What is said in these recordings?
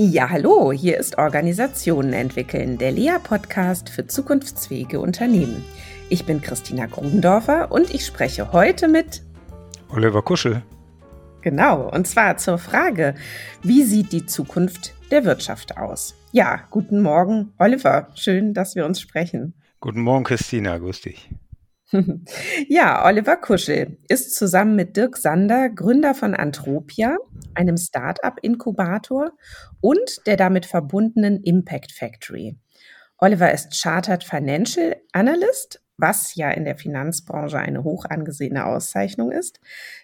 Ja, hallo, hier ist Organisationen entwickeln, der Lea-Podcast für zukunftsfähige Unternehmen. Ich bin Christina Grudendorfer und ich spreche heute mit Oliver Kuschel. Genau, und zwar zur Frage, wie sieht die Zukunft der Wirtschaft aus? Ja, guten Morgen, Oliver. Schön, dass wir uns sprechen. Guten Morgen, Christina. Grüß dich. Ja, Oliver Kuschel ist zusammen mit Dirk Sander Gründer von Antropia, einem Start-up-Inkubator und der damit verbundenen Impact Factory. Oliver ist Chartered Financial Analyst, was ja in der Finanzbranche eine hoch angesehene Auszeichnung ist,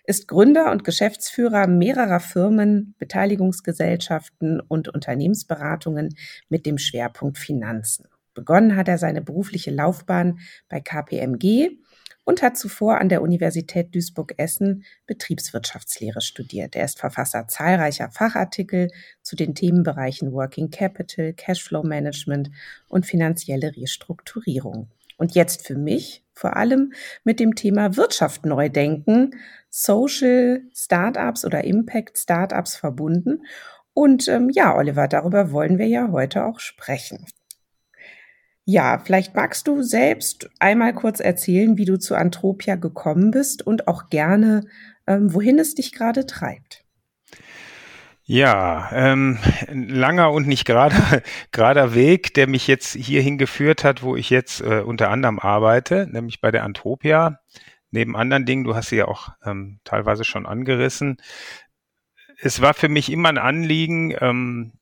ist Gründer und Geschäftsführer mehrerer Firmen, Beteiligungsgesellschaften und Unternehmensberatungen mit dem Schwerpunkt Finanzen. Begonnen hat er seine berufliche Laufbahn bei KPMG und hat zuvor an der Universität Duisburg-Essen Betriebswirtschaftslehre studiert. Er ist Verfasser zahlreicher Fachartikel zu den Themenbereichen Working Capital, Cashflow Management und finanzielle Restrukturierung. Und jetzt für mich vor allem mit dem Thema Wirtschaft neu denken, Social Startups oder Impact Startups verbunden. Und ähm, ja, Oliver, darüber wollen wir ja heute auch sprechen. Ja, vielleicht magst du selbst einmal kurz erzählen, wie du zu Antropia gekommen bist und auch gerne, ähm, wohin es dich gerade treibt. Ja, ähm, langer und nicht gerader, gerader Weg, der mich jetzt hierhin geführt hat, wo ich jetzt äh, unter anderem arbeite, nämlich bei der Antropia. Neben anderen Dingen, du hast sie ja auch ähm, teilweise schon angerissen. Es war für mich immer ein Anliegen, ähm,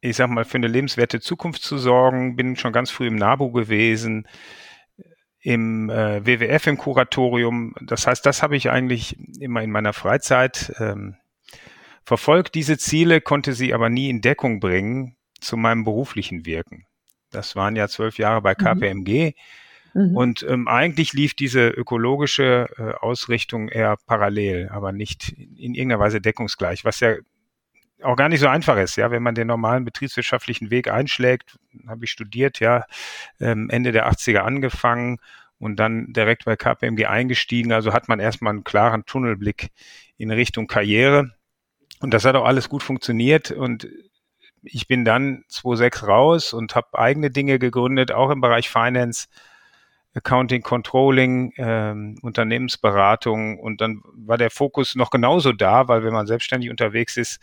ich sag mal, für eine lebenswerte Zukunft zu sorgen. Bin schon ganz früh im NABU gewesen, im äh, WWF im Kuratorium. Das heißt, das habe ich eigentlich immer in meiner Freizeit ähm, verfolgt. Diese Ziele konnte sie aber nie in Deckung bringen zu meinem beruflichen Wirken. Das waren ja zwölf Jahre bei KPMG. Mhm. mhm. Und ähm, eigentlich lief diese ökologische äh, Ausrichtung eher parallel, aber nicht in, in irgendeiner Weise deckungsgleich, was ja auch gar nicht so einfach ist, ja, wenn man den normalen betriebswirtschaftlichen Weg einschlägt, habe ich studiert, ja, ähm, Ende der 80er angefangen und dann direkt bei KPMG eingestiegen. Also hat man erstmal einen klaren Tunnelblick in Richtung Karriere. Und das hat auch alles gut funktioniert. Und ich bin dann 2006 raus und habe eigene Dinge gegründet, auch im Bereich Finance Accounting, Controlling, ähm, Unternehmensberatung und dann war der Fokus noch genauso da, weil wenn man selbstständig unterwegs ist,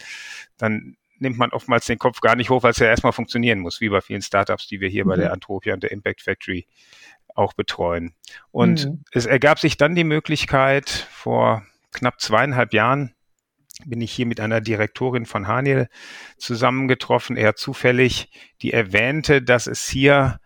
dann nimmt man oftmals den Kopf gar nicht hoch, weil es ja erstmal funktionieren muss, wie bei vielen Startups, die wir hier mhm. bei der Antropia und der Impact Factory auch betreuen. Und mhm. es ergab sich dann die Möglichkeit, vor knapp zweieinhalb Jahren bin ich hier mit einer Direktorin von Haniel zusammengetroffen, eher zufällig, die erwähnte, dass es hier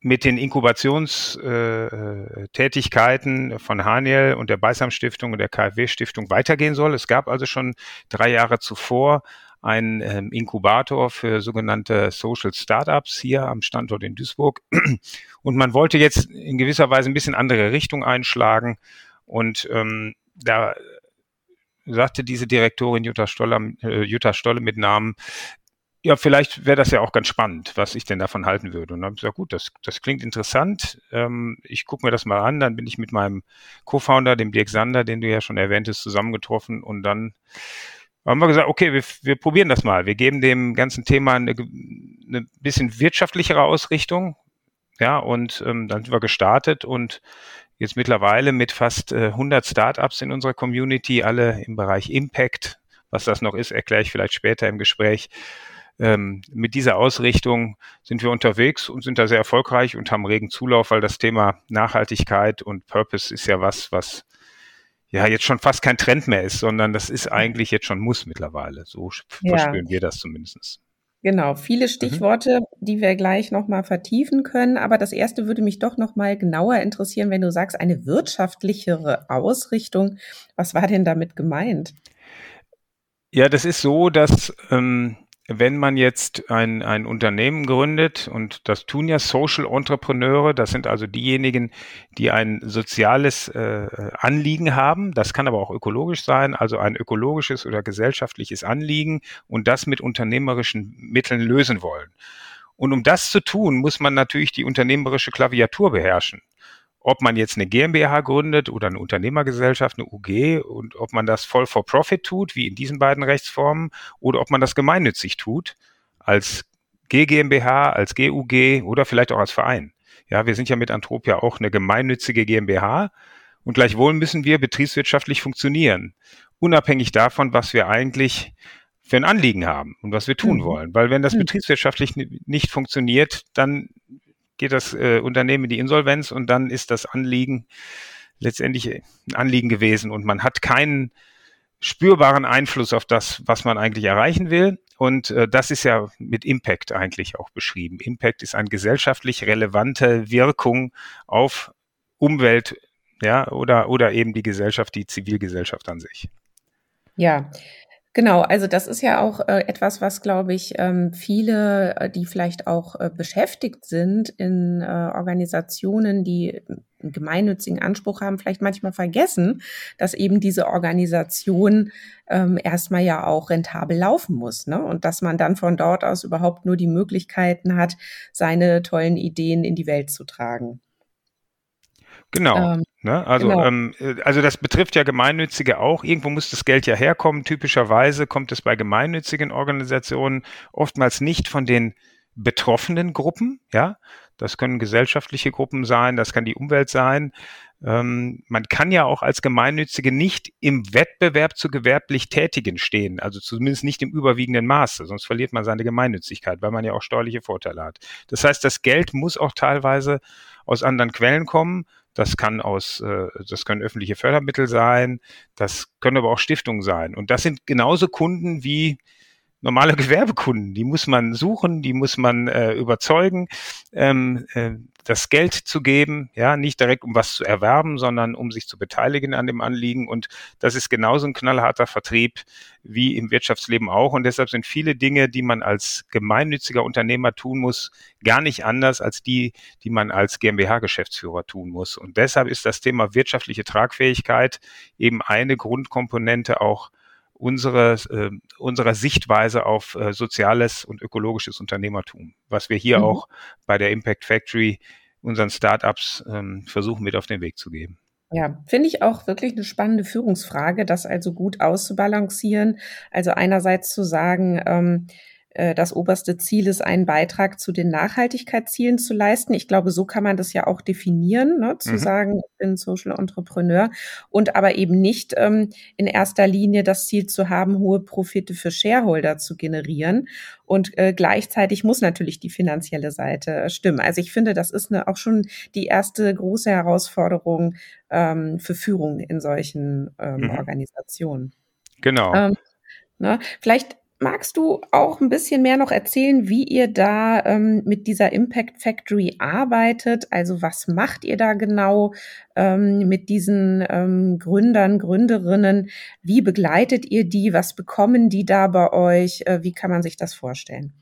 mit den Inkubationstätigkeiten äh, von Haniel und der Beisam Stiftung und der KfW Stiftung weitergehen soll. Es gab also schon drei Jahre zuvor einen ähm, Inkubator für sogenannte Social Startups hier am Standort in Duisburg. Und man wollte jetzt in gewisser Weise ein bisschen andere Richtung einschlagen. Und ähm, da sagte diese Direktorin Jutta Stolle, äh, Jutta Stolle mit Namen, ja, vielleicht wäre das ja auch ganz spannend, was ich denn davon halten würde. Und dann habe ich gesagt, gut, das, das klingt interessant. Ähm, ich gucke mir das mal an. Dann bin ich mit meinem Co-Founder, dem Dirk Sander, den du ja schon erwähntest, zusammengetroffen. Und dann haben wir gesagt, okay, wir, wir probieren das mal. Wir geben dem ganzen Thema eine, eine bisschen wirtschaftlichere Ausrichtung. Ja, und ähm, dann sind wir gestartet und jetzt mittlerweile mit fast äh, 100 Startups in unserer Community, alle im Bereich Impact. Was das noch ist, erkläre ich vielleicht später im Gespräch ähm, mit dieser Ausrichtung sind wir unterwegs und sind da sehr erfolgreich und haben regen Zulauf, weil das Thema Nachhaltigkeit und Purpose ist ja was, was ja jetzt schon fast kein Trend mehr ist, sondern das ist eigentlich jetzt schon Muss mittlerweile. So ja. verspüren wir das zumindest. Genau, viele mhm. Stichworte, mhm. die wir gleich nochmal vertiefen können. Aber das erste würde mich doch nochmal genauer interessieren, wenn du sagst, eine wirtschaftlichere Ausrichtung. Was war denn damit gemeint? Ja, das ist so, dass ähm, wenn man jetzt ein, ein Unternehmen gründet, und das tun ja Social Entrepreneure, das sind also diejenigen, die ein soziales äh, Anliegen haben, das kann aber auch ökologisch sein, also ein ökologisches oder gesellschaftliches Anliegen und das mit unternehmerischen Mitteln lösen wollen. Und um das zu tun, muss man natürlich die unternehmerische Klaviatur beherrschen. Ob man jetzt eine GmbH gründet oder eine Unternehmergesellschaft, eine UG und ob man das voll for profit tut, wie in diesen beiden Rechtsformen, oder ob man das gemeinnützig tut, als GGMBH, als GUG oder vielleicht auch als Verein. Ja, wir sind ja mit Antropia auch eine gemeinnützige GmbH und gleichwohl müssen wir betriebswirtschaftlich funktionieren, unabhängig davon, was wir eigentlich für ein Anliegen haben und was wir tun mhm. wollen. Weil wenn das mhm. betriebswirtschaftlich nicht funktioniert, dann geht das äh, Unternehmen in die Insolvenz und dann ist das Anliegen letztendlich ein Anliegen gewesen und man hat keinen spürbaren Einfluss auf das, was man eigentlich erreichen will. Und äh, das ist ja mit Impact eigentlich auch beschrieben. Impact ist eine gesellschaftlich relevante Wirkung auf Umwelt, ja, oder, oder eben die Gesellschaft, die Zivilgesellschaft an sich. Ja, Genau, also das ist ja auch äh, etwas, was, glaube ich, ähm, viele, äh, die vielleicht auch äh, beschäftigt sind in äh, Organisationen, die einen gemeinnützigen Anspruch haben, vielleicht manchmal vergessen, dass eben diese Organisation ähm, erstmal ja auch rentabel laufen muss. Ne? Und dass man dann von dort aus überhaupt nur die Möglichkeiten hat, seine tollen Ideen in die Welt zu tragen. Genau. Ähm, ne? Also, genau. Ähm, äh, also das betrifft ja Gemeinnützige auch. Irgendwo muss das Geld ja herkommen. Typischerweise kommt es bei gemeinnützigen Organisationen oftmals nicht von den betroffenen Gruppen. Ja, das können gesellschaftliche Gruppen sein, das kann die Umwelt sein. Ähm, man kann ja auch als Gemeinnützige nicht im Wettbewerb zu gewerblich Tätigen stehen, also zumindest nicht im überwiegenden Maße, sonst verliert man seine Gemeinnützigkeit, weil man ja auch steuerliche Vorteile hat. Das heißt, das Geld muss auch teilweise aus anderen Quellen kommen. Das kann aus, äh, das können öffentliche Fördermittel sein, das können aber auch Stiftungen sein. Und das sind genauso Kunden wie normale Gewerbekunden. Die muss man suchen, die muss man äh, überzeugen, ähm, äh, das Geld zu geben, ja, nicht direkt um was zu erwerben, sondern um sich zu beteiligen an dem Anliegen. Und das ist genauso ein knallharter Vertrieb wie im Wirtschaftsleben auch. Und deshalb sind viele Dinge, die man als gemeinnütziger Unternehmer tun muss, gar nicht anders als die, die man als GmbH-Geschäftsführer tun muss. Und deshalb ist das Thema wirtschaftliche Tragfähigkeit eben eine Grundkomponente auch unsere, äh, unserer Sichtweise auf äh, soziales und ökologisches Unternehmertum, was wir hier mhm. auch bei der Impact Factory unseren Startups ähm, versuchen mit auf den Weg zu geben. Ja, finde ich auch wirklich eine spannende Führungsfrage, das also gut auszubalancieren. Also einerseits zu sagen, ähm, äh, das oberste Ziel ist, einen Beitrag zu den Nachhaltigkeitszielen zu leisten. Ich glaube, so kann man das ja auch definieren, ne? zu mhm. sagen, ich bin Social Entrepreneur und aber eben nicht ähm, in erster Linie das Ziel zu haben, hohe Profite für Shareholder zu generieren. Und äh, gleichzeitig muss natürlich die finanzielle Seite äh, stimmen. Also ich finde, das ist eine, auch schon die erste große Herausforderung ähm, für Führung in solchen ähm, mhm. Organisationen. Genau. Ähm, ne? Vielleicht Magst du auch ein bisschen mehr noch erzählen, wie ihr da ähm, mit dieser Impact Factory arbeitet? Also was macht ihr da genau ähm, mit diesen ähm, Gründern, Gründerinnen? Wie begleitet ihr die? Was bekommen die da bei euch? Äh, wie kann man sich das vorstellen?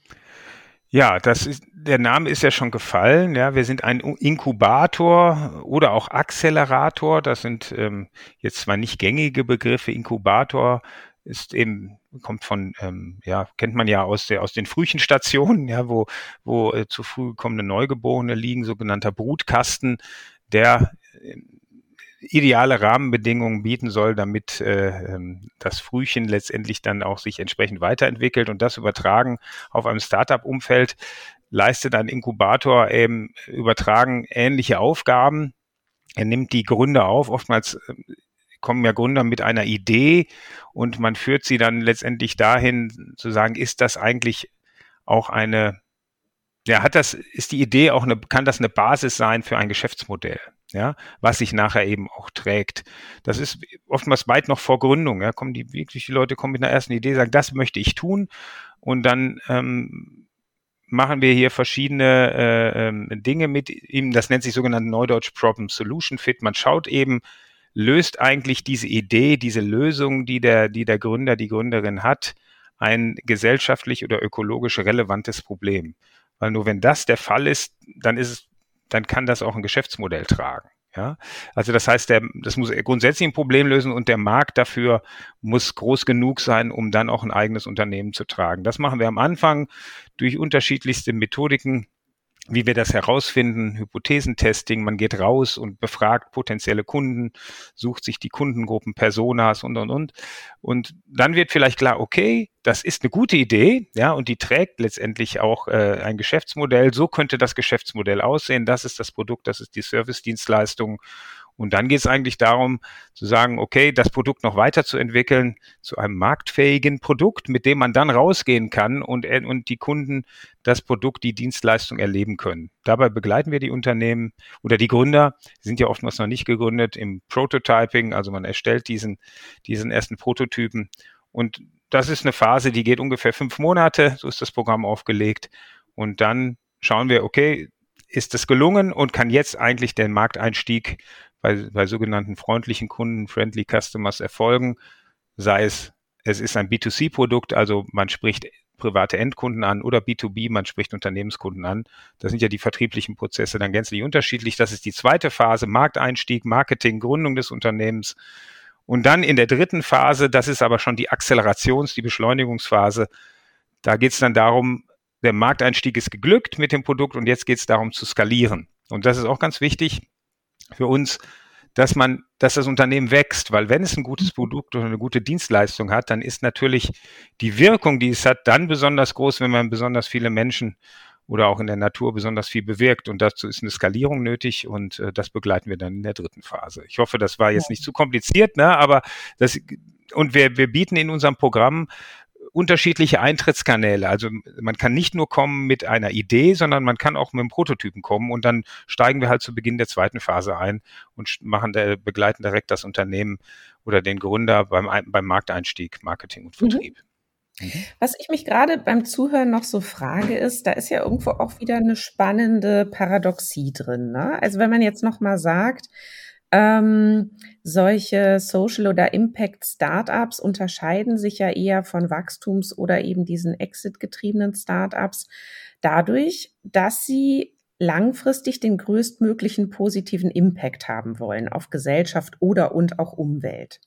Ja, das ist, der Name ist ja schon gefallen. Ja, wir sind ein Inkubator oder auch Accelerator. Das sind ähm, jetzt zwar nicht gängige Begriffe. Inkubator ist eben kommt von ähm, ja kennt man ja aus der aus den Frühchenstationen ja wo wo äh, zu früh gekommene Neugeborene liegen sogenannter Brutkasten der äh, ideale Rahmenbedingungen bieten soll, damit äh, ähm, das Frühchen letztendlich dann auch sich entsprechend weiterentwickelt und das übertragen auf einem Startup-Umfeld leistet ein Inkubator eben übertragen ähnliche Aufgaben. Er nimmt die Gründe auf. Oftmals ähm, kommen ja Gründer mit einer Idee und man führt sie dann letztendlich dahin zu sagen, ist das eigentlich auch eine, ja, hat das, ist die Idee auch eine, kann das eine Basis sein für ein Geschäftsmodell? Ja, was sich nachher eben auch trägt. Das ist oftmals weit noch vor Gründung. Ja, kommen die wirklich, die Leute kommen mit einer ersten Idee, sagen, das möchte ich tun. Und dann ähm, machen wir hier verschiedene äh, ähm, Dinge mit ihm. Das nennt sich sogenannt Neudeutsch Problem Solution Fit. Man schaut eben, löst eigentlich diese Idee, diese Lösung, die der, die der Gründer, die Gründerin hat, ein gesellschaftlich oder ökologisch relevantes Problem. Weil nur wenn das der Fall ist, dann ist es, dann kann das auch ein Geschäftsmodell tragen. Ja, also das heißt, der, das muss grundsätzlich ein Problem lösen und der Markt dafür muss groß genug sein, um dann auch ein eigenes Unternehmen zu tragen. Das machen wir am Anfang durch unterschiedlichste Methodiken wie wir das herausfinden, Hypothesentesting, man geht raus und befragt potenzielle Kunden, sucht sich die Kundengruppen, Personas und, und, und. Und dann wird vielleicht klar, okay, das ist eine gute Idee, ja, und die trägt letztendlich auch äh, ein Geschäftsmodell. So könnte das Geschäftsmodell aussehen. Das ist das Produkt, das ist die Service-Dienstleistung. Und dann geht es eigentlich darum zu sagen, okay, das Produkt noch weiterzuentwickeln zu einem marktfähigen Produkt, mit dem man dann rausgehen kann und, äh, und die Kunden das Produkt, die Dienstleistung erleben können. Dabei begleiten wir die Unternehmen oder die Gründer, die sind ja oftmals noch nicht gegründet, im Prototyping, also man erstellt diesen, diesen ersten Prototypen. Und das ist eine Phase, die geht ungefähr fünf Monate, so ist das Programm aufgelegt. Und dann schauen wir, okay, ist es gelungen und kann jetzt eigentlich der Markteinstieg bei, bei sogenannten freundlichen Kunden, Friendly Customers erfolgen, sei es, es ist ein B2C-Produkt, also man spricht private Endkunden an oder B2B, man spricht Unternehmenskunden an. Das sind ja die vertrieblichen Prozesse dann gänzlich unterschiedlich. Das ist die zweite Phase, Markteinstieg, Marketing, Gründung des Unternehmens. Und dann in der dritten Phase, das ist aber schon die Akzelerations-, die Beschleunigungsphase, da geht es dann darum, der Markteinstieg ist geglückt mit dem Produkt und jetzt geht es darum zu skalieren. Und das ist auch ganz wichtig für uns, dass man, dass das Unternehmen wächst, weil wenn es ein gutes Produkt oder eine gute Dienstleistung hat, dann ist natürlich die Wirkung, die es hat, dann besonders groß, wenn man besonders viele Menschen oder auch in der Natur besonders viel bewirkt. Und dazu ist eine Skalierung nötig und äh, das begleiten wir dann in der dritten Phase. Ich hoffe, das war jetzt nicht zu kompliziert, ne? aber das, und wir, wir bieten in unserem Programm unterschiedliche Eintrittskanäle. Also man kann nicht nur kommen mit einer Idee, sondern man kann auch mit einem Prototypen kommen und dann steigen wir halt zu Beginn der zweiten Phase ein und machen der, begleiten direkt das Unternehmen oder den Gründer beim, beim Markteinstieg, Marketing und mhm. Vertrieb. Mhm. Was ich mich gerade beim Zuhören noch so frage, ist, da ist ja irgendwo auch wieder eine spannende Paradoxie drin. Ne? Also wenn man jetzt noch mal sagt, ähm, solche Social oder Impact Startups unterscheiden sich ja eher von Wachstums- oder eben diesen Exit-getriebenen Startups dadurch, dass sie langfristig den größtmöglichen positiven Impact haben wollen auf Gesellschaft oder und auch Umwelt.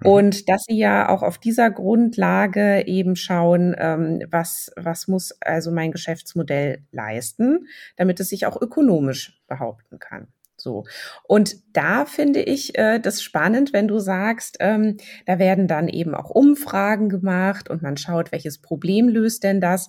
Mhm. Und dass sie ja auch auf dieser Grundlage eben schauen, ähm, was, was muss also mein Geschäftsmodell leisten, damit es sich auch ökonomisch behaupten kann. So. Und da finde ich äh, das spannend, wenn du sagst, ähm, da werden dann eben auch Umfragen gemacht und man schaut, welches Problem löst denn das.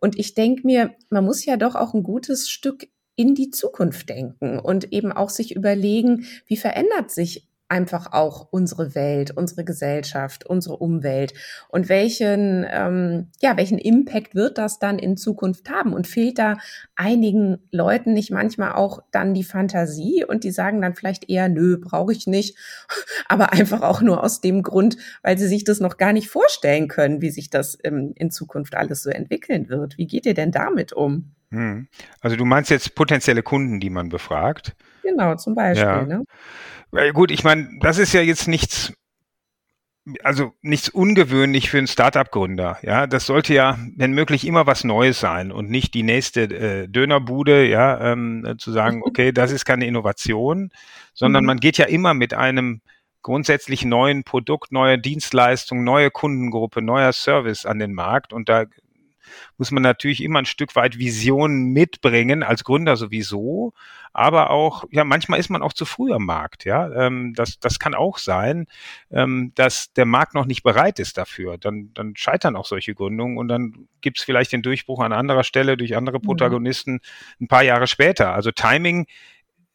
Und ich denke mir, man muss ja doch auch ein gutes Stück in die Zukunft denken und eben auch sich überlegen, wie verändert sich einfach auch unsere Welt, unsere Gesellschaft, unsere Umwelt und welchen, ähm, ja, welchen Impact wird das dann in Zukunft haben? Und fehlt da einigen Leuten nicht manchmal auch dann die Fantasie und die sagen dann vielleicht eher, nö, brauche ich nicht, aber einfach auch nur aus dem Grund, weil sie sich das noch gar nicht vorstellen können, wie sich das ähm, in Zukunft alles so entwickeln wird. Wie geht ihr denn damit um? Hm. Also du meinst jetzt potenzielle Kunden, die man befragt? Genau, zum Beispiel. Ja. Ne? Weil gut, ich meine, das ist ja jetzt nichts, also nichts ungewöhnlich für einen Startup-Gründer. Ja, das sollte ja, wenn möglich, immer was Neues sein und nicht die nächste äh, Dönerbude, ja, ähm, zu sagen, okay, das ist keine Innovation, sondern mhm. man geht ja immer mit einem grundsätzlich neuen Produkt, neue Dienstleistung, neue Kundengruppe, neuer Service an den Markt und da muss man natürlich immer ein Stück weit Visionen mitbringen, als Gründer sowieso, aber auch, ja, manchmal ist man auch zu früh am Markt, ja. Ähm, das, das kann auch sein, ähm, dass der Markt noch nicht bereit ist dafür. Dann, dann scheitern auch solche Gründungen und dann gibt es vielleicht den Durchbruch an anderer Stelle durch andere mhm. Protagonisten ein paar Jahre später. Also Timing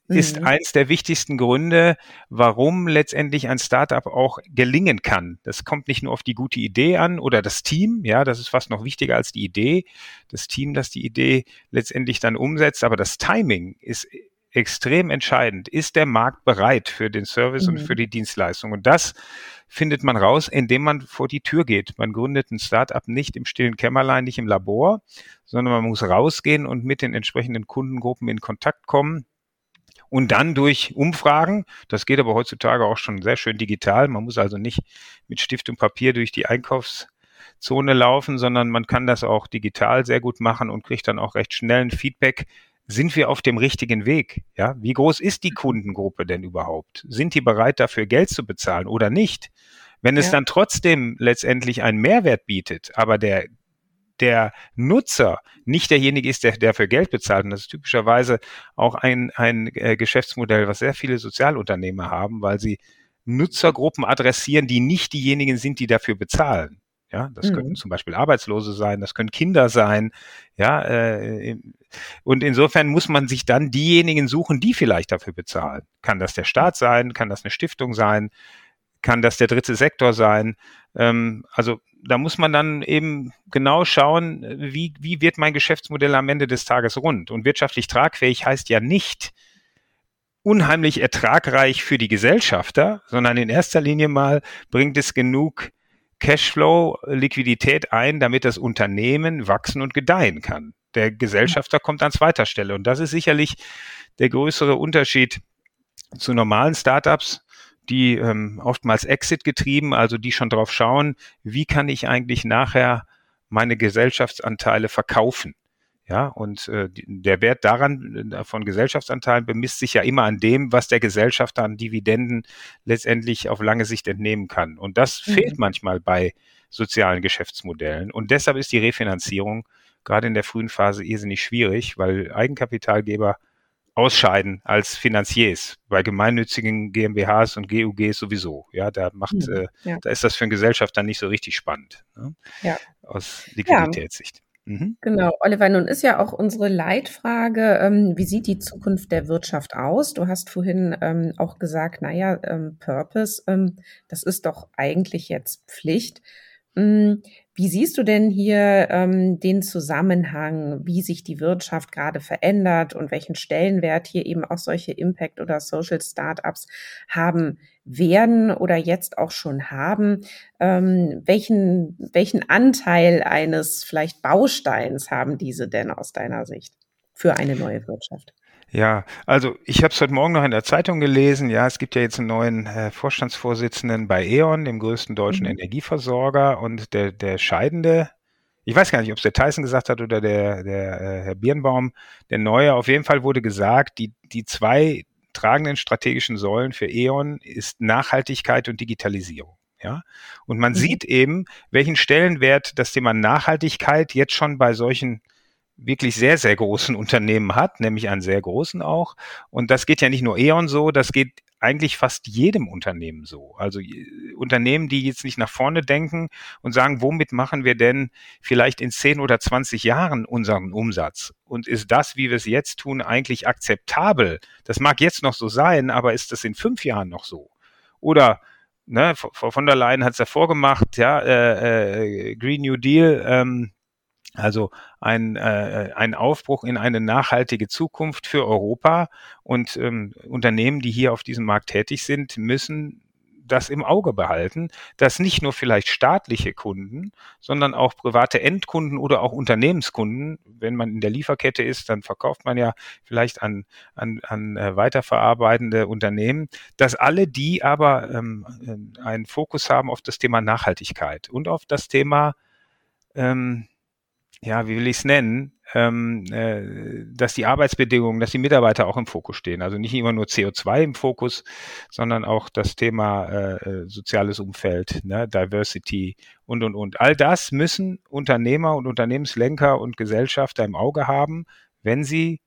ist mhm. eins der wichtigsten Gründe, warum letztendlich ein Startup auch gelingen kann. Das kommt nicht nur auf die gute Idee an oder das Team, ja, das ist fast noch wichtiger als die Idee. Das Team, das die Idee letztendlich dann umsetzt, aber das Timing ist extrem entscheidend. Ist der Markt bereit für den Service mhm. und für die Dienstleistung? Und das findet man raus, indem man vor die Tür geht. Man gründet ein Startup nicht im stillen Kämmerlein, nicht im Labor, sondern man muss rausgehen und mit den entsprechenden Kundengruppen in Kontakt kommen und dann durch Umfragen, das geht aber heutzutage auch schon sehr schön digital, man muss also nicht mit Stift und Papier durch die Einkaufszone laufen, sondern man kann das auch digital sehr gut machen und kriegt dann auch recht schnell ein Feedback, sind wir auf dem richtigen Weg? Ja, wie groß ist die Kundengruppe denn überhaupt? Sind die bereit dafür Geld zu bezahlen oder nicht? Wenn es ja. dann trotzdem letztendlich einen Mehrwert bietet, aber der der Nutzer nicht derjenige ist, der dafür Geld bezahlt. Und das ist typischerweise auch ein, ein äh, Geschäftsmodell, was sehr viele Sozialunternehmer haben, weil sie Nutzergruppen adressieren, die nicht diejenigen sind, die dafür bezahlen. Ja, das mhm. können zum Beispiel Arbeitslose sein, das können Kinder sein. Ja, äh, und insofern muss man sich dann diejenigen suchen, die vielleicht dafür bezahlen. Kann das der Staat sein? Kann das eine Stiftung sein? Kann das der dritte Sektor sein? Ähm, also da muss man dann eben genau schauen, wie, wie wird mein Geschäftsmodell am Ende des Tages rund? Und wirtschaftlich tragfähig heißt ja nicht unheimlich ertragreich für die Gesellschafter, sondern in erster Linie mal bringt es genug Cashflow, Liquidität ein, damit das Unternehmen wachsen und gedeihen kann. Der Gesellschafter kommt an zweiter Stelle. Und das ist sicherlich der größere Unterschied zu normalen Startups, die ähm, oftmals Exit getrieben, also die schon drauf schauen, wie kann ich eigentlich nachher meine Gesellschaftsanteile verkaufen. Ja, und äh, der Wert daran äh, von Gesellschaftsanteilen bemisst sich ja immer an dem, was der Gesellschafter an Dividenden letztendlich auf lange Sicht entnehmen kann. Und das mhm. fehlt manchmal bei sozialen Geschäftsmodellen. Und deshalb ist die Refinanzierung gerade in der frühen Phase irrsinnig schwierig, weil Eigenkapitalgeber ausscheiden als Finanziers. Bei gemeinnützigen GmbHs und GUGs sowieso. Ja, da macht, mhm, äh, ja. da ist das für einen Gesellschafter nicht so richtig spannend. Ne? Ja. Aus Liquiditätssicht. Ja. Mhm. Genau, Oliver, nun ist ja auch unsere Leitfrage, ähm, wie sieht die Zukunft der Wirtschaft aus? Du hast vorhin ähm, auch gesagt, naja, ähm, Purpose, ähm, das ist doch eigentlich jetzt Pflicht. Wie siehst du denn hier ähm, den Zusammenhang, wie sich die Wirtschaft gerade verändert und welchen Stellenwert hier eben auch solche Impact- oder Social Startups haben werden oder jetzt auch schon haben? Ähm, welchen, welchen Anteil eines vielleicht Bausteins haben diese denn aus deiner Sicht für eine neue Wirtschaft? Ja, also ich habe es heute Morgen noch in der Zeitung gelesen. Ja, es gibt ja jetzt einen neuen äh, Vorstandsvorsitzenden bei E.ON, dem größten deutschen mhm. Energieversorger. Und der, der Scheidende, ich weiß gar nicht, ob es der Tyson gesagt hat oder der, der äh, Herr Birnbaum, der Neue. Auf jeden Fall wurde gesagt, die, die zwei tragenden strategischen Säulen für E.ON ist Nachhaltigkeit und Digitalisierung. Ja, und man mhm. sieht eben, welchen Stellenwert das Thema Nachhaltigkeit jetzt schon bei solchen wirklich sehr, sehr großen Unternehmen hat, nämlich einen sehr großen auch. Und das geht ja nicht nur E.ON so, das geht eigentlich fast jedem Unternehmen so. Also Unternehmen, die jetzt nicht nach vorne denken und sagen, womit machen wir denn vielleicht in 10 oder 20 Jahren unseren Umsatz? Und ist das, wie wir es jetzt tun, eigentlich akzeptabel? Das mag jetzt noch so sein, aber ist das in fünf Jahren noch so? Oder ne, Frau von der Leyen hat es ja vorgemacht, ja, äh, äh, Green New Deal, ähm, also ein, äh, ein Aufbruch in eine nachhaltige Zukunft für Europa. Und ähm, Unternehmen, die hier auf diesem Markt tätig sind, müssen das im Auge behalten, dass nicht nur vielleicht staatliche Kunden, sondern auch private Endkunden oder auch Unternehmenskunden, wenn man in der Lieferkette ist, dann verkauft man ja vielleicht an, an, an äh, weiterverarbeitende Unternehmen, dass alle die aber ähm, äh, einen Fokus haben auf das Thema Nachhaltigkeit und auf das Thema ähm, ja, wie will ich es nennen, ähm, äh, dass die Arbeitsbedingungen, dass die Mitarbeiter auch im Fokus stehen. Also nicht immer nur CO2 im Fokus, sondern auch das Thema äh, äh, soziales Umfeld, ne, Diversity und, und, und. All das müssen Unternehmer und Unternehmenslenker und Gesellschafter im Auge haben, wenn sie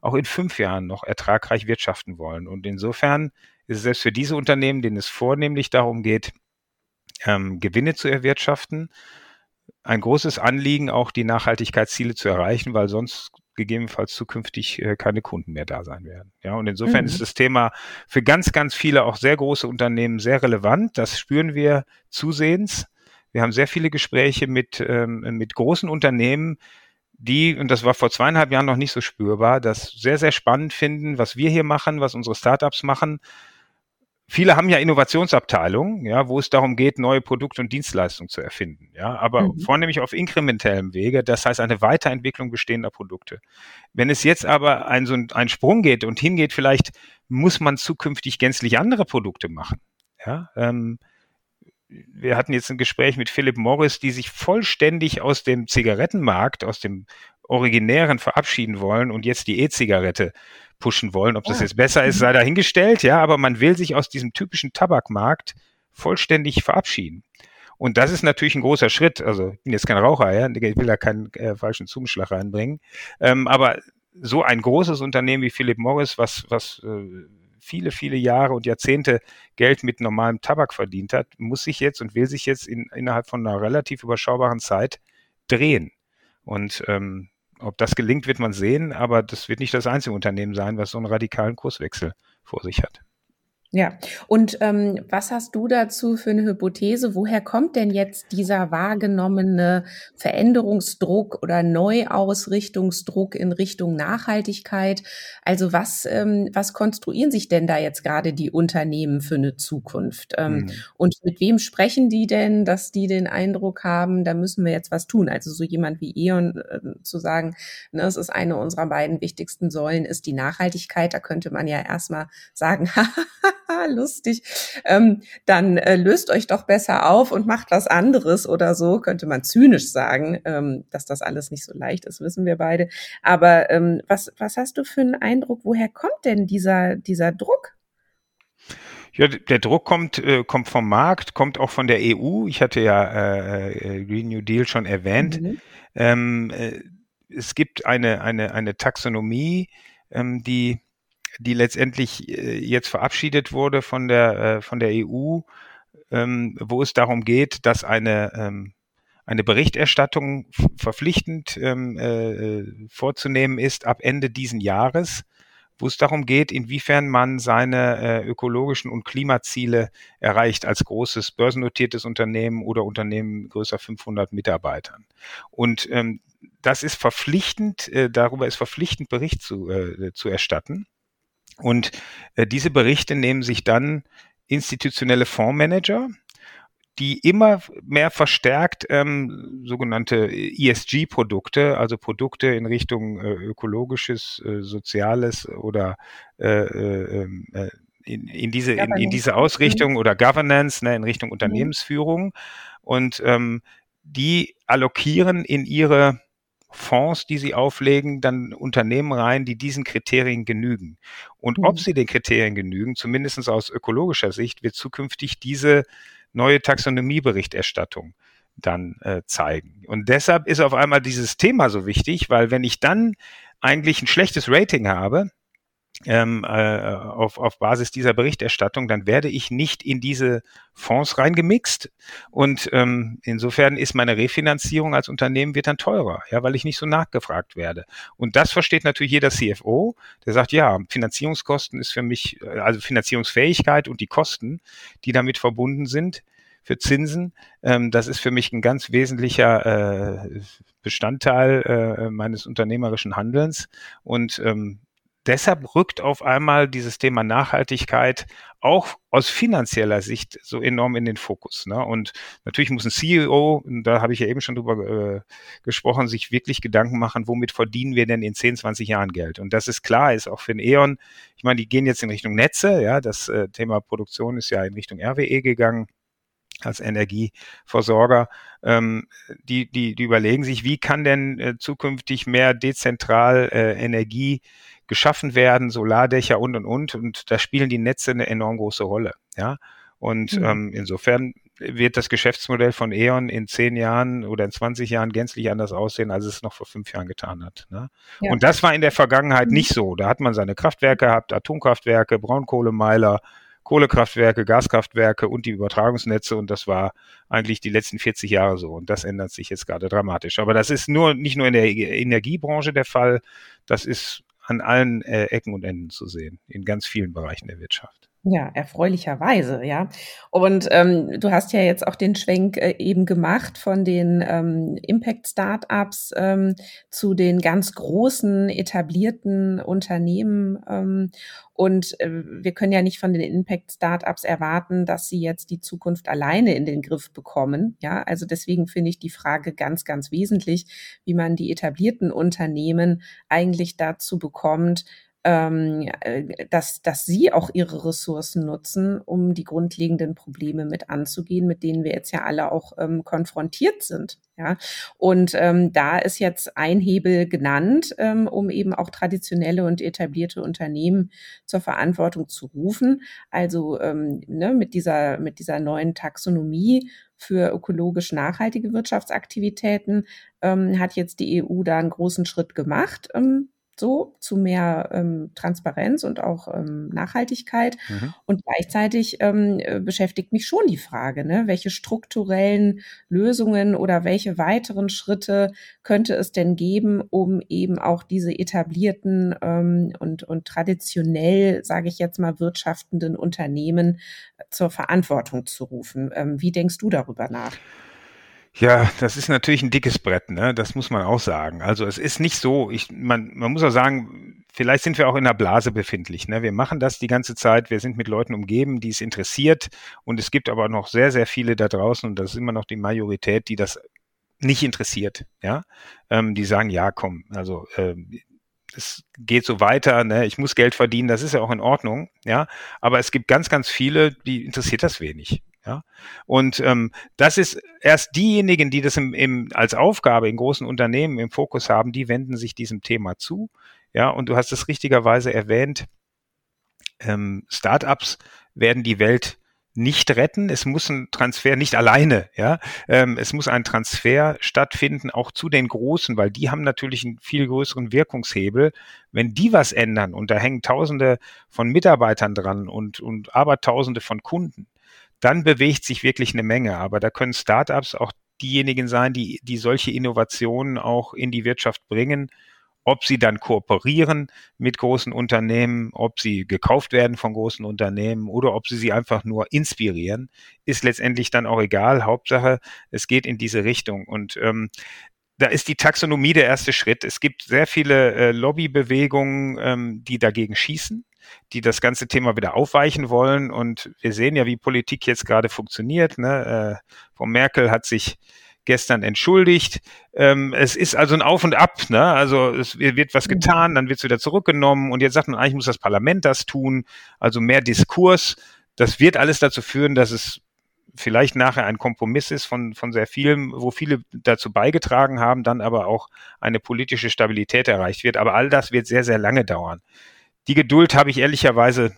auch in fünf Jahren noch ertragreich wirtschaften wollen. Und insofern ist es selbst für diese Unternehmen, denen es vornehmlich darum geht, ähm, Gewinne zu erwirtschaften, ein großes Anliegen, auch die Nachhaltigkeitsziele zu erreichen, weil sonst gegebenenfalls zukünftig äh, keine Kunden mehr da sein werden. Ja, und insofern mhm. ist das Thema für ganz, ganz viele auch sehr große Unternehmen sehr relevant. Das spüren wir zusehends. Wir haben sehr viele Gespräche mit, ähm, mit großen Unternehmen, die, und das war vor zweieinhalb Jahren noch nicht so spürbar, das sehr, sehr spannend finden, was wir hier machen, was unsere Startups machen, viele haben ja Innovationsabteilungen, ja, wo es darum geht, neue Produkte und Dienstleistungen zu erfinden, ja, aber mhm. vornehmlich auf inkrementellem Wege, das heißt eine Weiterentwicklung bestehender Produkte. Wenn es jetzt aber ein, so ein, ein Sprung geht und hingeht, vielleicht muss man zukünftig gänzlich andere Produkte machen, ja, ähm, wir hatten jetzt ein Gespräch mit Philip Morris, die sich vollständig aus dem Zigarettenmarkt, aus dem originären verabschieden wollen und jetzt die E-Zigarette pushen wollen. Ob das jetzt besser ist, sei dahingestellt, ja, aber man will sich aus diesem typischen Tabakmarkt vollständig verabschieden. Und das ist natürlich ein großer Schritt. Also ich bin jetzt kein Raucher, ja, ich will da keinen äh, falschen Zungenschlag reinbringen. Ähm, aber so ein großes Unternehmen wie Philip Morris, was, was äh, viele, viele Jahre und Jahrzehnte Geld mit normalem Tabak verdient hat, muss sich jetzt und will sich jetzt in, innerhalb von einer relativ überschaubaren Zeit drehen. Und ähm, ob das gelingt, wird man sehen, aber das wird nicht das einzige Unternehmen sein, was so einen radikalen Kurswechsel vor sich hat. Ja, und ähm, was hast du dazu für eine Hypothese? Woher kommt denn jetzt dieser wahrgenommene Veränderungsdruck oder Neuausrichtungsdruck in Richtung Nachhaltigkeit? Also was, ähm, was konstruieren sich denn da jetzt gerade die Unternehmen für eine Zukunft? Ähm, mhm. Und mit wem sprechen die denn, dass die den Eindruck haben, da müssen wir jetzt was tun? Also so jemand wie E.ON äh, zu sagen, ne, es ist eine unserer beiden wichtigsten Säulen, ist die Nachhaltigkeit. Da könnte man ja erstmal sagen, lustig, ähm, dann äh, löst euch doch besser auf und macht was anderes oder so, könnte man zynisch sagen, ähm, dass das alles nicht so leicht ist, wissen wir beide. Aber ähm, was, was hast du für einen Eindruck, woher kommt denn dieser, dieser Druck? Ja, der Druck kommt, äh, kommt vom Markt, kommt auch von der EU. Ich hatte ja äh, äh, Green New Deal schon erwähnt. Mhm. Ähm, äh, es gibt eine, eine, eine Taxonomie, ähm, die die letztendlich äh, jetzt verabschiedet wurde von der, äh, von der EU, ähm, wo es darum geht, dass eine, ähm, eine Berichterstattung verpflichtend ähm, äh, vorzunehmen ist ab Ende diesen Jahres, wo es darum geht, inwiefern man seine ökologischen und Klimaziele erreicht als großes börsennotiertes Unternehmen oder Unternehmen größer 500 Mitarbeitern. Und das ist verpflichtend, darüber ist verpflichtend Bericht zu, zu erstatten. Und äh, diese Berichte nehmen sich dann institutionelle Fondsmanager, die immer mehr verstärkt ähm, sogenannte ESG-Produkte, also Produkte in Richtung äh, ökologisches, äh, soziales oder äh, äh, ähm, äh in, in, diese, in, in, diese Ausrichtung oder Governance, ne, in Richtung mhm. Unternehmensführung. Und ähm, die allokieren in ihre Fonds, die sie auflegen, dann Unternehmen rein, die diesen Kriterien genügen. Und mhm. ob sie den Kriterien genügen, zumindest aus ökologischer Sicht, wird zukünftig diese neue Taxonomieberichterstattung dann äh, zeigen. Und deshalb ist auf einmal dieses Thema so wichtig, weil wenn ich dann eigentlich ein schlechtes Rating habe, ähm, äh, auf, auf Basis dieser Berichterstattung, dann werde ich nicht in diese Fonds reingemixt. Und ähm, insofern ist meine Refinanzierung als Unternehmen wird dann teurer, ja, weil ich nicht so nachgefragt werde. Und das versteht natürlich jeder CFO, der sagt, ja, Finanzierungskosten ist für mich, äh, also Finanzierungsfähigkeit und die Kosten, die damit verbunden sind, für Zinsen. Ähm, das ist für mich ein ganz wesentlicher äh, Bestandteil äh, meines unternehmerischen Handelns. Und ähm, deshalb rückt auf einmal dieses Thema Nachhaltigkeit auch aus finanzieller Sicht so enorm in den Fokus. Ne? Und natürlich muss ein CEO, da habe ich ja eben schon drüber äh, gesprochen, sich wirklich Gedanken machen, womit verdienen wir denn in 10, 20 Jahren Geld? Und das ist klar, ist auch für den E.ON. Ich meine, die gehen jetzt in Richtung Netze, ja, das äh, Thema Produktion ist ja in Richtung RWE gegangen als Energieversorger, ähm, die, die, die überlegen sich, wie kann denn äh, zukünftig mehr dezentral äh, Energie geschaffen werden, Solardächer und und und. Und da spielen die Netze eine enorm große Rolle. Ja. Und mhm. ähm, insofern wird das Geschäftsmodell von E.ON in zehn Jahren oder in 20 Jahren gänzlich anders aussehen, als es noch vor fünf Jahren getan hat. Ne? Ja. Und das war in der Vergangenheit mhm. nicht so. Da hat man seine Kraftwerke gehabt, Atomkraftwerke, Braunkohlemeiler, Kohlekraftwerke, Gaskraftwerke und die Übertragungsnetze und das war eigentlich die letzten 40 Jahre so und das ändert sich jetzt gerade dramatisch. Aber das ist nur nicht nur in der Energiebranche der Fall, das ist an allen äh, Ecken und Enden zu sehen, in ganz vielen Bereichen der Wirtschaft. Ja, erfreulicherweise, ja. Und ähm, du hast ja jetzt auch den Schwenk äh, eben gemacht von den ähm, Impact-Startups ähm, zu den ganz großen etablierten Unternehmen. Ähm, und äh, wir können ja nicht von den Impact-Startups erwarten, dass sie jetzt die Zukunft alleine in den Griff bekommen. Ja, also deswegen finde ich die Frage ganz, ganz wesentlich, wie man die etablierten Unternehmen eigentlich dazu bekommt, ähm, äh, dass, dass sie auch ihre Ressourcen nutzen, um die grundlegenden Probleme mit anzugehen, mit denen wir jetzt ja alle auch ähm, konfrontiert sind. Ja, und ähm, da ist jetzt ein Hebel genannt, ähm, um eben auch traditionelle und etablierte Unternehmen zur Verantwortung zu rufen. Also ähm, ne, mit dieser mit dieser neuen Taxonomie für ökologisch nachhaltige Wirtschaftsaktivitäten ähm, hat jetzt die EU da einen großen Schritt gemacht. Ähm, so zu mehr ähm, Transparenz und auch ähm, Nachhaltigkeit. Mhm. Und gleichzeitig ähm, äh, beschäftigt mich schon die Frage, ne, welche strukturellen Lösungen oder welche weiteren Schritte könnte es denn geben, um eben auch diese etablierten ähm, und, und traditionell, sage ich jetzt mal, wirtschaftenden Unternehmen zur Verantwortung zu rufen. Ähm, wie denkst du darüber nach? Ja, das ist natürlich ein dickes Brett, ne? Das muss man auch sagen. Also es ist nicht so, ich, man, man muss auch sagen, vielleicht sind wir auch in einer Blase befindlich. Ne? Wir machen das die ganze Zeit, wir sind mit Leuten umgeben, die es interessiert und es gibt aber noch sehr, sehr viele da draußen und das ist immer noch die Majorität, die das nicht interessiert, ja. Ähm, die sagen, ja, komm, also äh, es geht so weiter, ne? ich muss Geld verdienen, das ist ja auch in Ordnung, ja. Aber es gibt ganz, ganz viele, die interessiert das wenig. Ja? Und ähm, das ist erst diejenigen, die das im, im, als Aufgabe in großen Unternehmen im Fokus haben, die wenden sich diesem Thema zu. Ja, und du hast es richtigerweise erwähnt, ähm, Startups werden die Welt nicht retten. Es muss ein Transfer nicht alleine, ja. Ähm, es muss ein Transfer stattfinden, auch zu den Großen, weil die haben natürlich einen viel größeren Wirkungshebel. Wenn die was ändern und da hängen Tausende von Mitarbeitern dran und, und Abertausende von Kunden, dann bewegt sich wirklich eine Menge. Aber da können Startups auch diejenigen sein, die, die solche Innovationen auch in die Wirtschaft bringen. Ob sie dann kooperieren mit großen Unternehmen, ob sie gekauft werden von großen Unternehmen oder ob sie sie einfach nur inspirieren, ist letztendlich dann auch egal. Hauptsache, es geht in diese Richtung. Und ähm, da ist die Taxonomie der erste Schritt. Es gibt sehr viele äh, Lobbybewegungen, ähm, die dagegen schießen die das ganze Thema wieder aufweichen wollen. Und wir sehen ja, wie Politik jetzt gerade funktioniert. Ne? Äh, Frau Merkel hat sich gestern entschuldigt. Ähm, es ist also ein Auf und Ab. Ne? Also es wird was getan, dann wird es wieder zurückgenommen und jetzt sagt man, eigentlich muss das Parlament das tun. Also mehr Diskurs. Das wird alles dazu führen, dass es vielleicht nachher ein Kompromiss ist von, von sehr vielen, wo viele dazu beigetragen haben, dann aber auch eine politische Stabilität erreicht wird. Aber all das wird sehr, sehr lange dauern. Die Geduld habe ich ehrlicherweise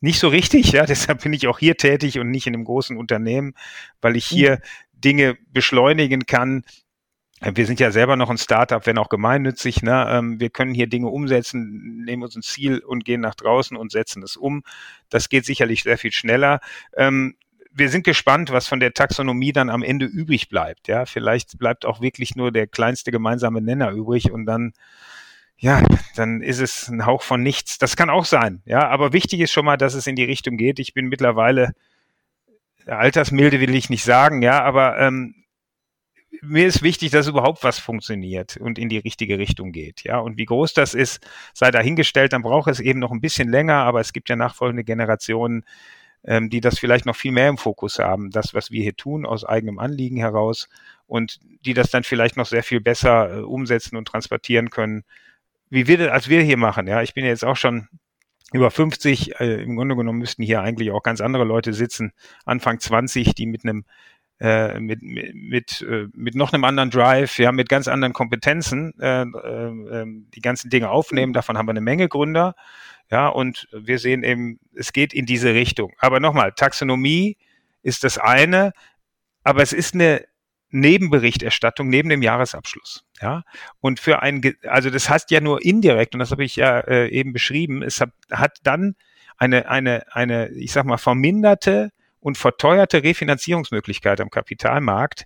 nicht so richtig, ja, deshalb bin ich auch hier tätig und nicht in einem großen Unternehmen, weil ich hier mhm. Dinge beschleunigen kann. Wir sind ja selber noch ein Startup, wenn auch gemeinnützig. Ne? Ähm, wir können hier Dinge umsetzen, nehmen uns ein Ziel und gehen nach draußen und setzen es um. Das geht sicherlich sehr viel schneller. Ähm, wir sind gespannt, was von der Taxonomie dann am Ende übrig bleibt. Ja, vielleicht bleibt auch wirklich nur der kleinste gemeinsame Nenner übrig und dann ja, dann ist es ein Hauch von nichts. Das kann auch sein, ja. Aber wichtig ist schon mal, dass es in die Richtung geht. Ich bin mittlerweile altersmilde will ich nicht sagen, ja, aber ähm, mir ist wichtig, dass überhaupt was funktioniert und in die richtige Richtung geht, ja. Und wie groß das ist, sei dahingestellt. Dann braucht es eben noch ein bisschen länger, aber es gibt ja nachfolgende Generationen, ähm, die das vielleicht noch viel mehr im Fokus haben, das, was wir hier tun, aus eigenem Anliegen heraus und die das dann vielleicht noch sehr viel besser äh, umsetzen und transportieren können wie wir das, als wir hier machen, ja, ich bin jetzt auch schon über 50, äh, im Grunde genommen müssten hier eigentlich auch ganz andere Leute sitzen, Anfang 20, die mit einem äh, mit, mit, mit, äh, mit noch einem anderen Drive, ja, mit ganz anderen Kompetenzen äh, äh, die ganzen Dinge aufnehmen. Davon haben wir eine Menge Gründer. Ja, und wir sehen eben, es geht in diese Richtung. Aber nochmal, Taxonomie ist das eine, aber es ist eine Nebenberichterstattung neben dem Jahresabschluss. Ja, und für ein, also das heißt ja nur indirekt, und das habe ich ja äh, eben beschrieben, es hat, hat dann eine, eine, eine, ich sag mal, verminderte und verteuerte Refinanzierungsmöglichkeit am Kapitalmarkt.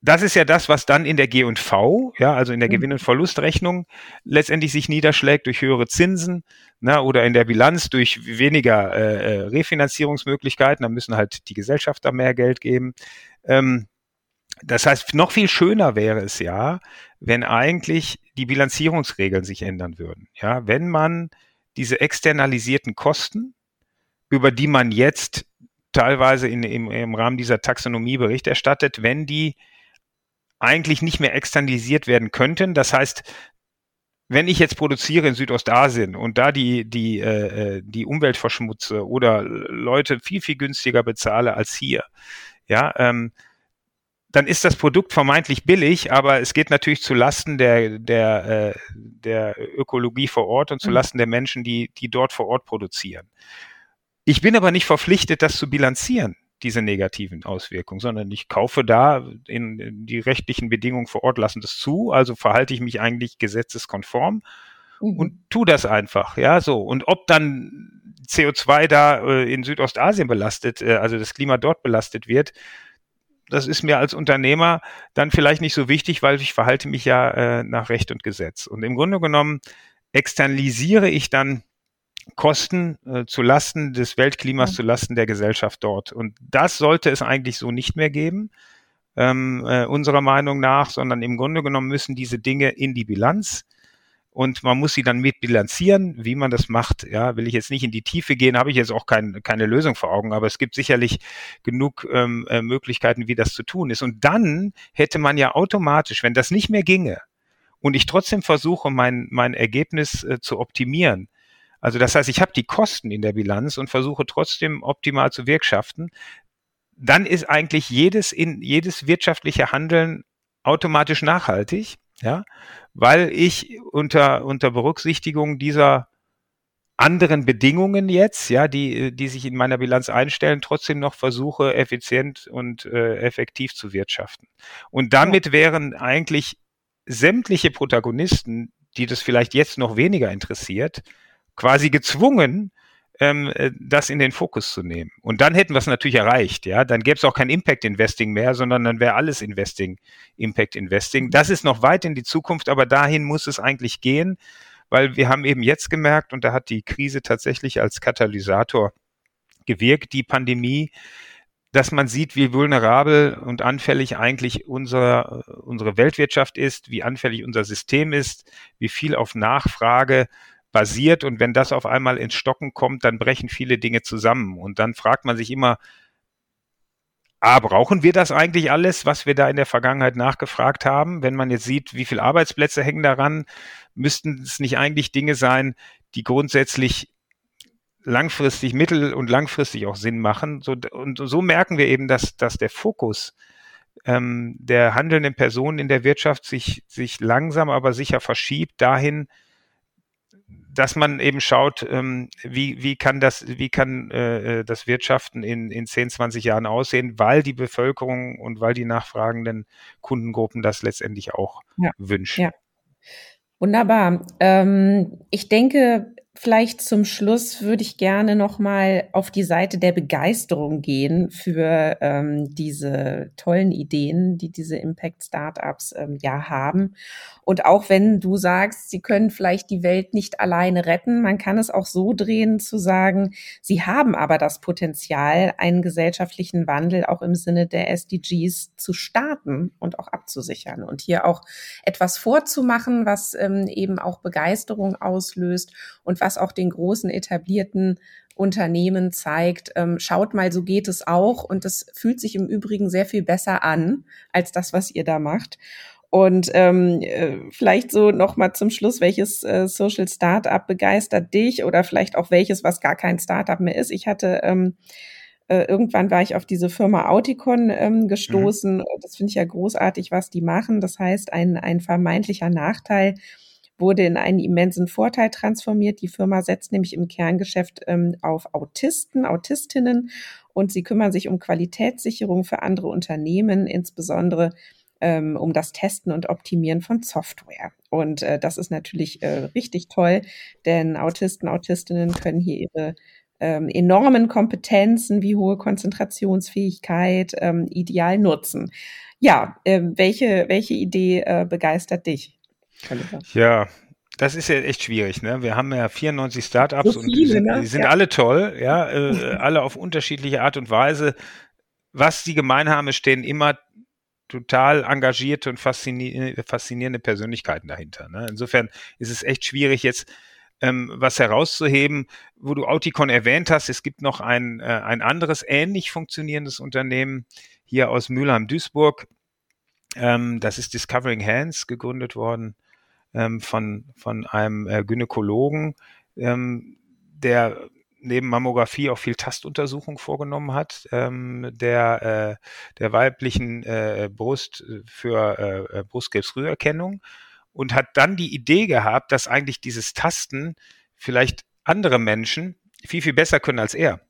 Das ist ja das, was dann in der G&V, ja, also in der mhm. Gewinn- und Verlustrechnung letztendlich sich niederschlägt durch höhere Zinsen na, ne, oder in der Bilanz durch weniger äh, äh Refinanzierungsmöglichkeiten. Da müssen halt die Gesellschafter mehr Geld geben. Ähm, das heißt, noch viel schöner wäre es ja, wenn eigentlich die Bilanzierungsregeln sich ändern würden. Ja, wenn man diese externalisierten Kosten, über die man jetzt teilweise in, im, im Rahmen dieser Taxonomie Bericht erstattet, wenn die eigentlich nicht mehr externalisiert werden könnten. Das heißt, wenn ich jetzt produziere in Südostasien und da die, die, äh, äh die Umwelt verschmutze oder Leute viel, viel günstiger bezahle als hier, ja, ähm, dann ist das Produkt vermeintlich billig, aber es geht natürlich zu Lasten der, der, äh, der Ökologie vor Ort und zu mhm. Lasten der Menschen, die, die dort vor Ort produzieren. Ich bin aber nicht verpflichtet, das zu bilanzieren. diese negativen Auswirkungen, sondern ich kaufe da in, die rechtlichen Bedingungen vor Ort lassen das zu, also verhalte ich mich eigentlich gesetzeskonform mhm. und tu das einfach, ja, so. Und ob dann CO2 da äh, in Südostasien belastet, äh, also das Klima dort belastet wird, das ist mir als Unternehmer dann vielleicht nicht so wichtig, weil ich verhalte mich ja äh, nach Recht und Gesetz. Und im Grunde genommen externalisiere ich dann Kosten äh, zu Lasten des Weltklimas, mhm. zu Lasten der Gesellschaft dort. Und das sollte es eigentlich so nicht mehr geben, ähm, äh, unserer Meinung nach, sondern im Grunde genommen müssen diese Dinge in die Bilanz und man muss sie dann mitbilanzieren, wie man das macht. Ja, will ich jetzt nicht in die Tiefe gehen, habe ich jetzt auch kein, keine Lösung vor Augen, aber es gibt sicherlich genug ähm, äh, Möglichkeiten, wie das zu tun ist. Und dann hätte man ja automatisch, wenn das nicht mehr ginge und ich trotzdem versuche, mein, mein Ergebnis äh, zu optimieren, also das heißt, ich habe die Kosten in der Bilanz und versuche trotzdem optimal zu wirtschaften, dann ist eigentlich jedes in jedes wirtschaftliche Handeln automatisch nachhaltig ja, weil ich unter, unter Berücksichtigung dieser anderen Bedingungen jetzt, ja, die, die sich in meiner Bilanz einstellen, trotzdem noch versuche, effizient und äh, effektiv zu wirtschaften. Und damit wären eigentlich sämtliche Protagonisten, die das vielleicht jetzt noch weniger interessiert, quasi gezwungen, ähm, äh, das in den Fokus zu nehmen. Und dann hätten wir es natürlich erreicht, ja. Dann gäbe es auch kein Impact Investing mehr, sondern dann wäre alles Investing, Impact Investing. Das ist noch weit in die Zukunft, aber dahin muss es eigentlich gehen, weil wir haben eben jetzt gemerkt, und da hat die Krise tatsächlich als Katalysator gewirkt, die Pandemie, dass man sieht, wie vulnerabel und anfällig eigentlich unser, unsere Weltwirtschaft ist, wie anfällig unser System ist, wie viel auf Nachfrage basiert und wenn das auf einmal ins Stocken kommt, dann brechen viele Dinge zusammen und dann fragt man sich immer, A, brauchen wir das eigentlich alles, was wir da in der Vergangenheit nachgefragt haben? Wenn man jetzt sieht, wie viele Arbeitsplätze hängen daran, müssten es nicht eigentlich Dinge sein, die grundsätzlich langfristig, mittel- und langfristig auch Sinn machen. So, und so merken wir eben, dass, dass der Fokus ähm, der handelnden Personen in der Wirtschaft sich, sich langsam aber sicher verschiebt dahin, dass man eben schaut, ähm, wie, wie kann das, wie kann äh, äh das Wirtschaften in, in 10, 20 Jahren aussehen, weil die Bevölkerung und weil die nachfragenden Kundengruppen das letztendlich auch ja. wünschen. Ja. Wunderbar. Ähm, ich denke, Vielleicht zum Schluss würde ich gerne noch mal auf die Seite der Begeisterung gehen für ähm, diese tollen Ideen, die diese Impact Startups ähm, ja haben. Und auch wenn du sagst, sie können vielleicht die Welt nicht alleine retten, man kann es auch so drehen zu sagen, sie haben aber das Potenzial, einen gesellschaftlichen Wandel auch im Sinne der SDGs zu starten und auch abzusichern und hier auch etwas vorzumachen, was ähm, eben auch Begeisterung auslöst und was auch den großen etablierten Unternehmen zeigt, ähm, schaut mal, so geht es auch. Und das fühlt sich im Übrigen sehr viel besser an als das, was ihr da macht. Und ähm, äh, vielleicht so noch mal zum Schluss, welches äh, Social Startup begeistert dich oder vielleicht auch welches, was gar kein Startup mehr ist. Ich hatte ähm, äh, irgendwann war ich auf diese Firma Auticon ähm, gestoßen. Mhm. Das finde ich ja großartig, was die machen. Das heißt, ein, ein vermeintlicher Nachteil wurde in einen immensen Vorteil transformiert. Die Firma setzt nämlich im Kerngeschäft ähm, auf Autisten, Autistinnen und sie kümmern sich um Qualitätssicherung für andere Unternehmen, insbesondere ähm, um das Testen und Optimieren von Software. Und äh, das ist natürlich äh, richtig toll, denn Autisten, Autistinnen können hier ihre ähm, enormen Kompetenzen wie hohe Konzentrationsfähigkeit ähm, ideal nutzen. Ja, äh, welche, welche Idee äh, begeistert dich? Ja, das ist ja echt schwierig, ne? Wir haben ja 94 Startups so viele, und die sind, ne? die sind ja. alle toll, ja, äh, alle auf unterschiedliche Art und Weise. Was sie gemein haben, es stehen immer total engagierte und faszinierende Persönlichkeiten dahinter. Ne? Insofern ist es echt schwierig, jetzt ähm, was herauszuheben, wo du Auticon erwähnt hast. Es gibt noch ein, äh, ein anderes ähnlich funktionierendes Unternehmen hier aus Mülheim-Duisburg. Ähm, das ist Discovering Hands gegründet worden ähm, von, von einem äh, Gynäkologen, ähm, der neben Mammographie auch viel Tastuntersuchung vorgenommen hat, ähm, der, äh, der weiblichen äh, Brust für äh, äh, Brustkrebsfrüherkennung und hat dann die Idee gehabt, dass eigentlich dieses Tasten vielleicht andere Menschen viel, viel besser können als er.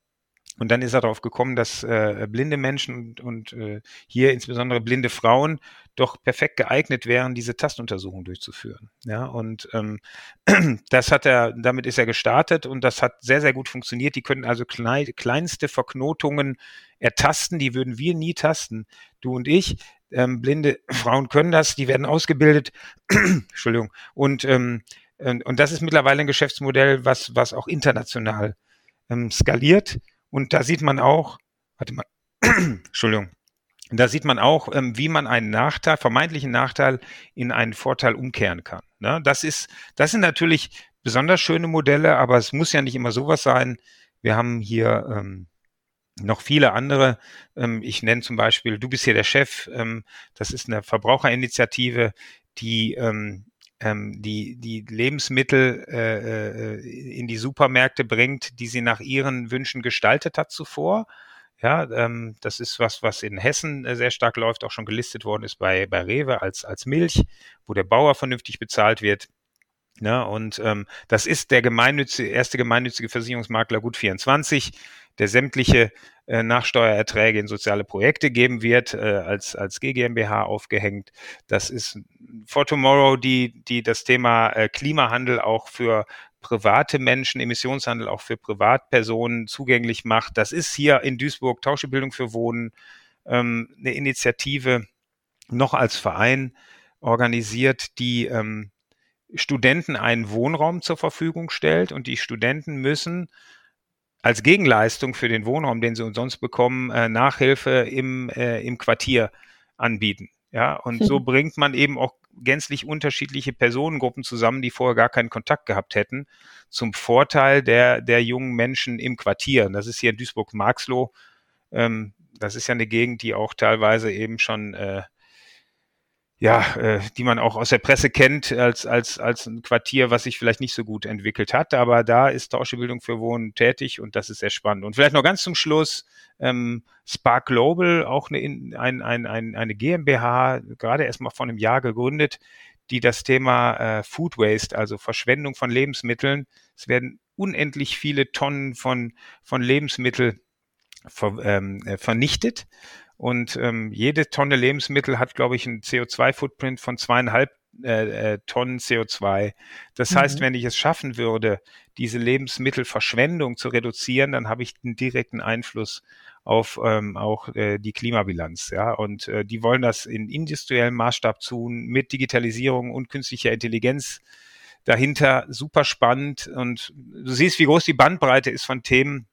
Und dann ist er darauf gekommen, dass äh, blinde Menschen und, und äh, hier insbesondere blinde Frauen doch perfekt geeignet wären, diese Tastuntersuchung durchzuführen. Ja, und ähm, das hat er, damit ist er gestartet und das hat sehr, sehr gut funktioniert. Die können also klein, kleinste Verknotungen ertasten, die würden wir nie tasten, du und ich. Ähm, blinde Frauen können das, die werden ausgebildet. Entschuldigung. Und, ähm, und, und das ist mittlerweile ein Geschäftsmodell, was, was auch international ähm, skaliert. Und da sieht man auch, warte mal, Entschuldigung, da sieht man auch, ähm, wie man einen Nachteil, vermeintlichen Nachteil in einen Vorteil umkehren kann. Ne? Das ist, das sind natürlich besonders schöne Modelle, aber es muss ja nicht immer sowas sein. Wir haben hier ähm, noch viele andere. Ähm, ich nenne zum Beispiel, du bist hier der Chef. Das ist eine Verbraucherinitiative, die ähm, die, die Lebensmittel äh, äh, in die Supermärkte bringt, die sie nach ihren Wünschen gestaltet hat zuvor. Ja, ähm, das ist was, was in Hessen äh, sehr stark läuft, auch schon gelistet worden ist bei, bei Rewe als, als Milch, wo der Bauer vernünftig bezahlt wird. Ja, und ähm, das ist der gemeinnützige, erste gemeinnützige Versicherungsmakler Gut 24, der sämtliche äh, Nachsteuererträge in soziale Projekte geben wird, äh, als, als GmbH aufgehängt. Das ist For Tomorrow, die, die das Thema äh, Klimahandel auch für private Menschen, Emissionshandel auch für Privatpersonen zugänglich macht. Das ist hier in Duisburg Tauschebildung für Wohnen ähm, eine Initiative noch als Verein organisiert, die ähm, Studenten einen Wohnraum zur Verfügung stellt und die Studenten müssen als Gegenleistung für den Wohnraum, den sie umsonst bekommen, äh, Nachhilfe im, äh, im Quartier anbieten. Ja, und so bringt man eben auch gänzlich unterschiedliche Personengruppen zusammen, die vorher gar keinen Kontakt gehabt hätten, zum Vorteil der, der jungen Menschen im Quartier. Und das ist hier in Duisburg-Marxloh. Ähm, das ist ja eine Gegend, die auch teilweise eben schon äh, ja, äh, die man auch aus der Presse kennt als, als, als ein Quartier, was sich vielleicht nicht so gut entwickelt hat. Aber da ist Tauschebildung für Wohnen tätig und das ist sehr spannend. Und vielleicht noch ganz zum Schluss, ähm, Spark Global, auch eine, ein, ein, ein, eine GmbH, gerade erst mal vor einem Jahr gegründet, die das Thema äh, Food Waste, also Verschwendung von Lebensmitteln, es werden unendlich viele Tonnen von, von Lebensmitteln ver, ähm, äh, vernichtet. Und ähm, jede Tonne Lebensmittel hat, glaube ich, einen CO2-Footprint von zweieinhalb äh, äh, Tonnen CO2. Das mhm. heißt, wenn ich es schaffen würde, diese Lebensmittelverschwendung zu reduzieren, dann habe ich einen direkten Einfluss auf ähm, auch äh, die Klimabilanz. Ja, und äh, die wollen das in industriellem Maßstab tun mit Digitalisierung und künstlicher Intelligenz dahinter. Super spannend und du siehst, wie groß die Bandbreite ist von Themen,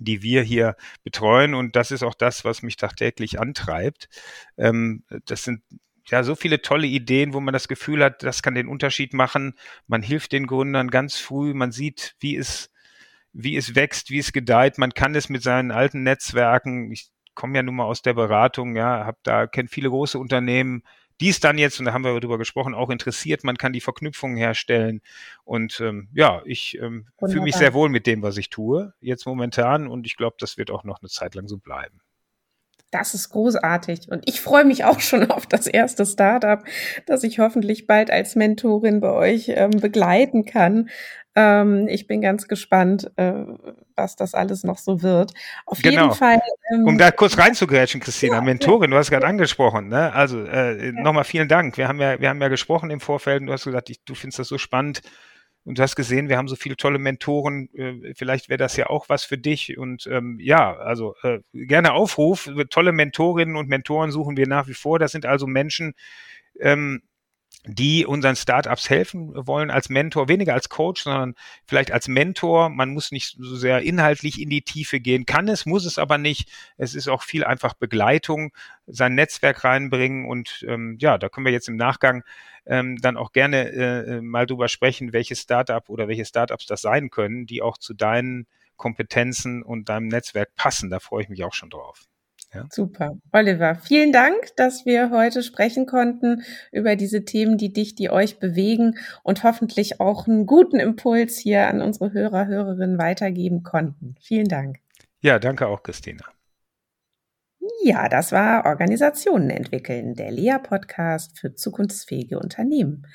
die wir hier betreuen. Und das ist auch das, was mich tagtäglich antreibt. Ähm, das sind ja so viele tolle Ideen, wo man das Gefühl hat, das kann den Unterschied machen. Man hilft den Gründern ganz früh, man sieht, wie es, wie es wächst, wie es gedeiht. Man kann es mit seinen alten Netzwerken, ich komme ja nun mal aus der Beratung, ja, habe da, kenne viele große Unternehmen, die ist dann jetzt, und da haben wir darüber gesprochen, auch interessiert. Man kann die Verknüpfungen herstellen. Und ähm, ja, ich ähm, fühle mich sehr wohl mit dem, was ich tue, jetzt momentan. Und ich glaube, das wird auch noch eine Zeit lang so bleiben. Das ist großartig. Und ich freue mich auch schon auf das erste Startup, das ich hoffentlich bald als Mentorin bei euch ähm, begleiten kann. Ähm, ich bin ganz gespannt, äh, was das alles noch so wird. Auf genau. jeden Fall. Ähm, um da kurz reinzugrätschen, Christina, ja, Mentorin, du hast gerade angesprochen, ne? Also äh, ja. nochmal vielen Dank. Wir haben ja, wir haben ja gesprochen im Vorfeld und du hast gesagt, ich, du findest das so spannend. Und du hast gesehen, wir haben so viele tolle Mentoren. Äh, vielleicht wäre das ja auch was für dich. Und ähm, ja, also äh, gerne Aufruf. Tolle Mentorinnen und Mentoren suchen wir nach wie vor. Das sind also Menschen, ähm, die unseren Startups helfen wollen als Mentor, weniger als Coach, sondern vielleicht als Mentor. Man muss nicht so sehr inhaltlich in die Tiefe gehen, kann es, muss es aber nicht. Es ist auch viel einfach Begleitung, sein Netzwerk reinbringen und ähm, ja, da können wir jetzt im Nachgang ähm, dann auch gerne äh, mal drüber sprechen, welches Startup oder welche Startups das sein können, die auch zu deinen Kompetenzen und deinem Netzwerk passen. Da freue ich mich auch schon drauf. Ja. Super. Oliver, vielen Dank, dass wir heute sprechen konnten über diese Themen, die dich, die euch bewegen und hoffentlich auch einen guten Impuls hier an unsere Hörer, Hörerinnen weitergeben konnten. Vielen Dank. Ja, danke auch, Christina. Ja, das war Organisationen entwickeln, der Lea-Podcast für zukunftsfähige Unternehmen.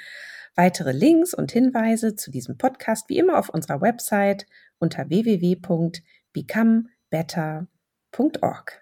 Weitere Links und Hinweise zu diesem Podcast wie immer auf unserer Website unter www.become better.org.